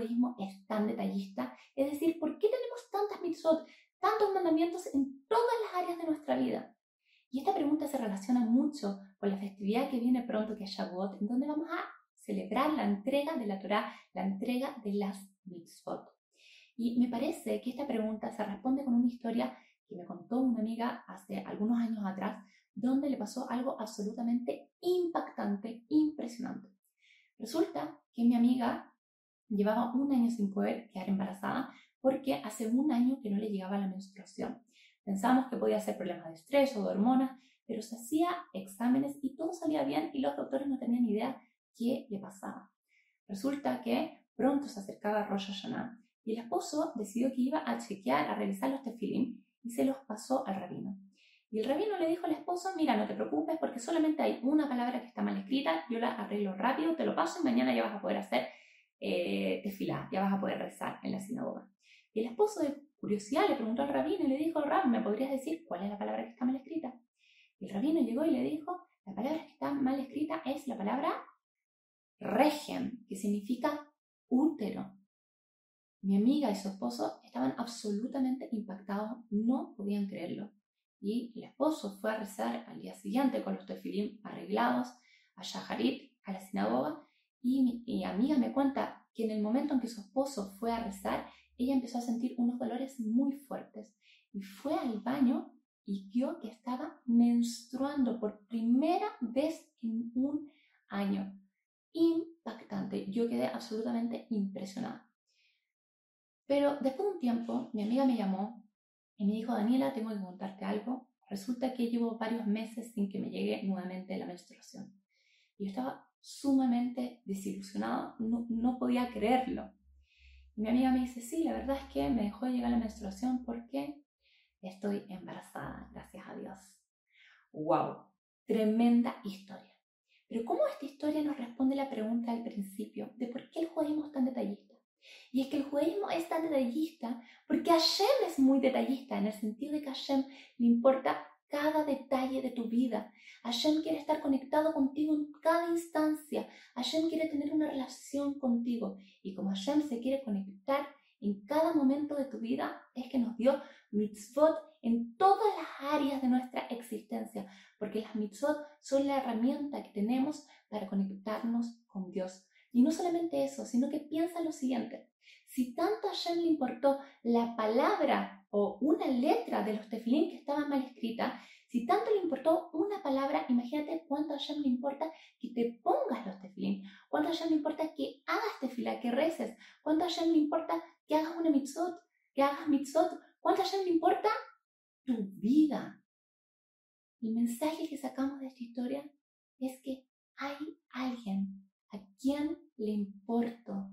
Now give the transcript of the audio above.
es tan detallista? Es decir, ¿por qué tenemos tantas mitzvot, tantos mandamientos en todas las áreas de nuestra vida? Y esta pregunta se relaciona mucho con la festividad que viene pronto, que es Shavuot, en donde vamos a celebrar la entrega de la Torah, la entrega de las mitzvot. Y me parece que esta pregunta se responde con una historia que me contó una amiga hace algunos años atrás, donde le pasó algo absolutamente impactante, impresionante. Resulta que mi amiga llevaba un año sin poder quedar embarazada porque hace un año que no le llegaba la menstruación. Pensamos que podía ser problemas de estrés o de hormonas, pero se hacía exámenes y todo salía bien y los doctores no tenían idea qué le pasaba. Resulta que pronto se acercaba Rosh Hashanah y el esposo decidió que iba a chequear, a revisar los tefilim y se los pasó al rabino. Y el rabino le dijo al esposo, mira, no te preocupes porque solamente hay una palabra que está mal escrita, yo la arreglo rápido, te lo paso y mañana ya vas a poder hacer eh, tefilá, ya vas a poder rezar en la sinagoga. Y el esposo de curiosidad le preguntó al rabino y le dijo, Rab, ¿me podrías decir cuál es la palabra que está mal escrita? Y el rabino llegó y le dijo, la palabra que está mal escrita es la palabra regen, que significa útero. Mi amiga y su esposo estaban absolutamente impactados, no podían creerlo. Y el esposo fue a rezar al día siguiente con los tefilim arreglados a Shaharit, a la sinagoga, y mi, amiga me cuenta que en el momento en que su esposo fue a rezar, ella empezó a sentir unos dolores muy fuertes y fue al baño y vio que estaba menstruando por primera vez en un año. Impactante. Yo quedé absolutamente impresionada. Pero después de un tiempo, mi amiga me llamó y me dijo, Daniela, tengo que contarte algo. Resulta que llevo varios meses sin que me llegue nuevamente la menstruación. Y yo estaba sumamente desilusionada, no, no podía creerlo. Mi amiga me dice, sí, la verdad es que me dejó de llegar la menstruación porque estoy embarazada, gracias a Dios. ¡Wow! Tremenda historia. Pero ¿cómo esta historia nos responde la pregunta al principio de por qué el judaísmo es tan detallista? Y es que el judaísmo es tan detallista porque Hashem es muy detallista, en el sentido de que Hashem le importa cada detalle de tu vida. Hashem quiere estar conectado contigo en cada instancia. Hashem quiere tener una relación contigo. Y como Hashem se quiere conectar en cada momento de tu vida, es que nos dio mitzvot en todas las áreas de nuestra existencia. Porque las mitzvot son la herramienta que tenemos para conectarnos con Dios. Y no solamente eso, sino que piensa lo siguiente. Si tanto a Hashem le importó la palabra o una letra de los tefilín que estaba mal escrita, si tanto le importó una palabra, imagínate cuánto a Hashem le importa que te pongas los tefilín, cuánto a Hashem le importa que hagas tefila, que reces, cuánto a Hashem le importa que hagas una mitzvot, que hagas mitzvot, cuánto a Hashem le importa tu vida. El mensaje que sacamos de esta historia es que hay alguien a quien le importo